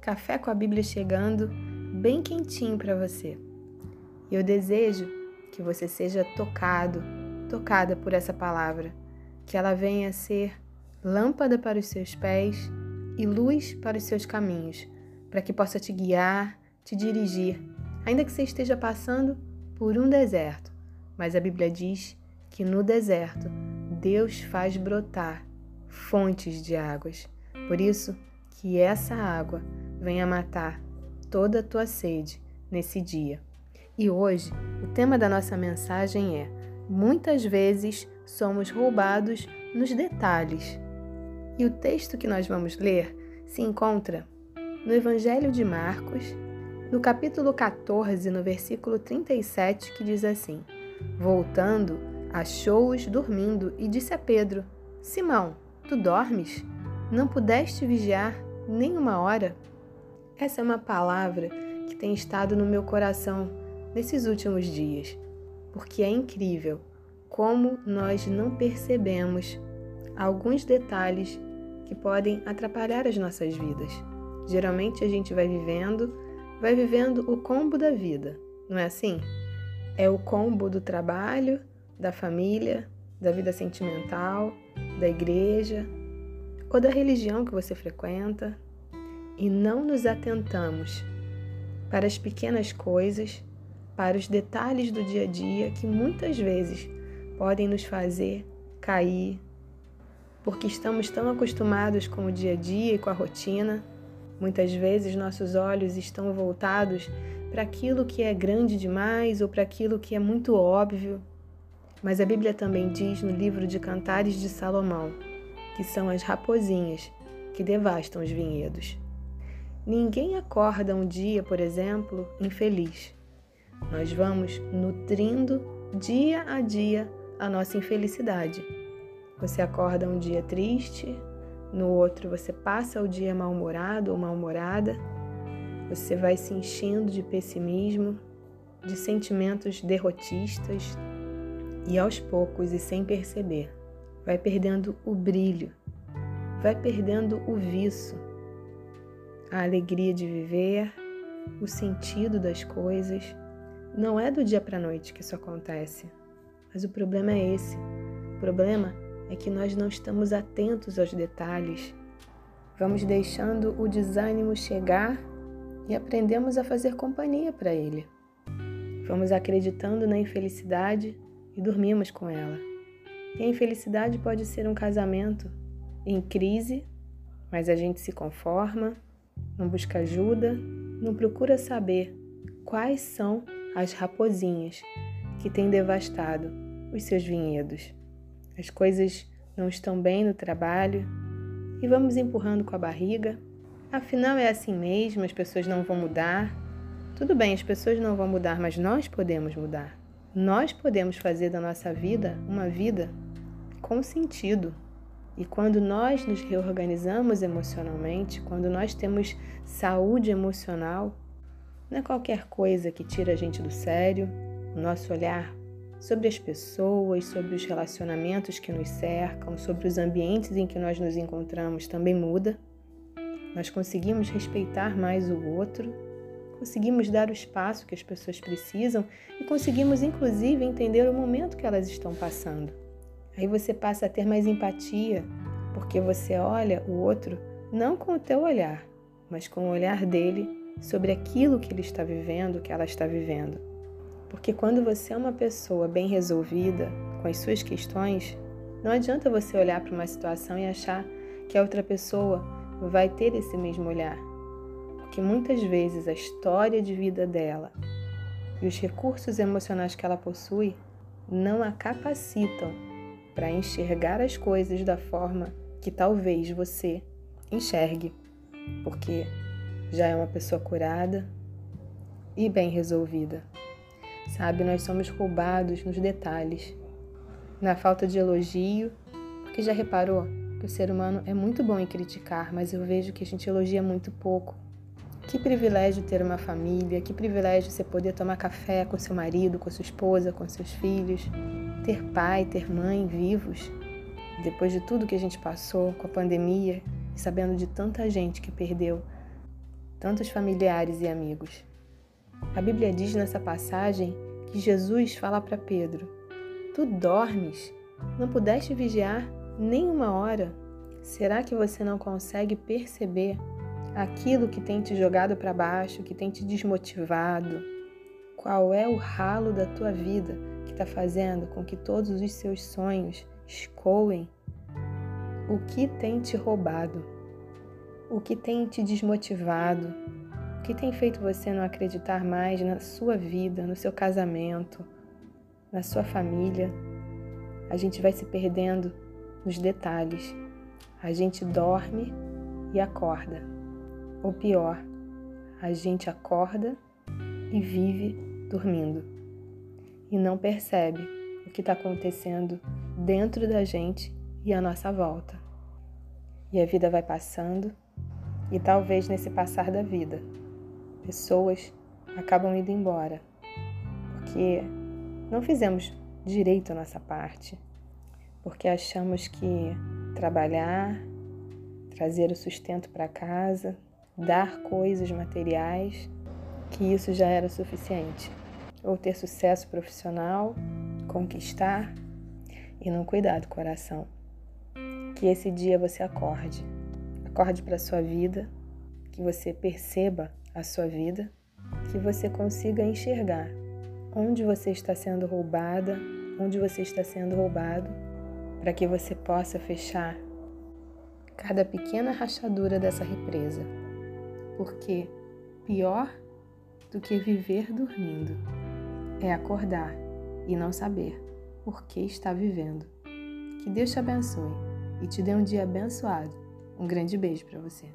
Café com a Bíblia chegando, bem quentinho para você. Eu desejo que você seja tocado, tocada por essa palavra, que ela venha a ser lâmpada para os seus pés e luz para os seus caminhos, para que possa te guiar, te dirigir, ainda que você esteja passando por um deserto. Mas a Bíblia diz que no deserto Deus faz brotar fontes de águas. Por isso, que essa água venha matar toda a tua sede nesse dia. E hoje, o tema da nossa mensagem é: muitas vezes somos roubados nos detalhes. E o texto que nós vamos ler se encontra no Evangelho de Marcos, no capítulo 14, no versículo 37, que diz assim: Voltando, achou-os dormindo e disse a Pedro: Simão, tu dormes? Não pudeste vigiar nem uma hora? Essa é uma palavra que tem estado no meu coração nesses últimos dias, porque é incrível como nós não percebemos alguns detalhes que podem atrapalhar as nossas vidas. Geralmente a gente vai vivendo, vai vivendo o combo da vida, não é assim? É o combo do trabalho, da família, da vida sentimental, da igreja ou da religião que você frequenta, e não nos atentamos para as pequenas coisas, para os detalhes do dia a dia que muitas vezes podem nos fazer cair, porque estamos tão acostumados com o dia a dia e com a rotina. Muitas vezes nossos olhos estão voltados para aquilo que é grande demais ou para aquilo que é muito óbvio. Mas a Bíblia também diz no livro de Cantares de Salomão que são as raposinhas que devastam os vinhedos. Ninguém acorda um dia, por exemplo, infeliz. Nós vamos nutrindo dia a dia a nossa infelicidade. Você acorda um dia triste, no outro você passa o dia mal-humorado ou mal-humorada, você vai se enchendo de pessimismo, de sentimentos derrotistas e aos poucos e sem perceber, vai perdendo o brilho, vai perdendo o viço a alegria de viver, o sentido das coisas. Não é do dia para a noite que isso acontece. Mas o problema é esse. O problema é que nós não estamos atentos aos detalhes. Vamos deixando o desânimo chegar e aprendemos a fazer companhia para ele. Vamos acreditando na infelicidade e dormimos com ela. E a infelicidade pode ser um casamento em crise, mas a gente se conforma não busca ajuda, não procura saber quais são as raposinhas que têm devastado os seus vinhedos. As coisas não estão bem no trabalho e vamos empurrando com a barriga. Afinal, é assim mesmo, as pessoas não vão mudar. Tudo bem, as pessoas não vão mudar, mas nós podemos mudar. Nós podemos fazer da nossa vida uma vida com sentido. E quando nós nos reorganizamos emocionalmente, quando nós temos saúde emocional, não é qualquer coisa que tira a gente do sério, o nosso olhar sobre as pessoas, sobre os relacionamentos que nos cercam, sobre os ambientes em que nós nos encontramos também muda. Nós conseguimos respeitar mais o outro, conseguimos dar o espaço que as pessoas precisam e conseguimos, inclusive, entender o momento que elas estão passando. Aí você passa a ter mais empatia, porque você olha o outro não com o teu olhar, mas com o olhar dele sobre aquilo que ele está vivendo, que ela está vivendo. Porque quando você é uma pessoa bem resolvida com as suas questões, não adianta você olhar para uma situação e achar que a outra pessoa vai ter esse mesmo olhar. Porque muitas vezes a história de vida dela e os recursos emocionais que ela possui não a capacitam para enxergar as coisas da forma que talvez você enxergue, porque já é uma pessoa curada e bem resolvida. Sabe, nós somos roubados nos detalhes, na falta de elogio, porque já reparou que o ser humano é muito bom em criticar, mas eu vejo que a gente elogia muito pouco. Que privilégio ter uma família, que privilégio você poder tomar café com seu marido, com sua esposa, com seus filhos, ter pai, ter mãe vivos. Depois de tudo que a gente passou com a pandemia, e sabendo de tanta gente que perdeu tantos familiares e amigos. A Bíblia diz nessa passagem que Jesus fala para Pedro: Tu dormes? Não pudeste vigiar nem uma hora? Será que você não consegue perceber aquilo que tem te jogado para baixo, que tem te desmotivado? Qual é o ralo da tua vida está fazendo com que todos os seus sonhos escoem? O que tem te roubado? O que tem te desmotivado? O que tem feito você não acreditar mais na sua vida, no seu casamento, na sua família? A gente vai se perdendo nos detalhes. A gente dorme e acorda. Ou pior, a gente acorda e vive dormindo. E não percebe o que está acontecendo dentro da gente e à nossa volta. E a vida vai passando, e talvez nesse passar da vida, pessoas acabam indo embora, porque não fizemos direito a nossa parte, porque achamos que trabalhar, trazer o sustento para casa, dar coisas materiais, que isso já era suficiente. Ou ter sucesso profissional, conquistar e não cuidar do coração. Que esse dia você acorde. Acorde para a sua vida, que você perceba a sua vida, que você consiga enxergar onde você está sendo roubada, onde você está sendo roubado, para que você possa fechar cada pequena rachadura dessa represa. Porque pior do que viver dormindo é acordar e não saber por que está vivendo. Que Deus te abençoe e te dê um dia abençoado. Um grande beijo para você.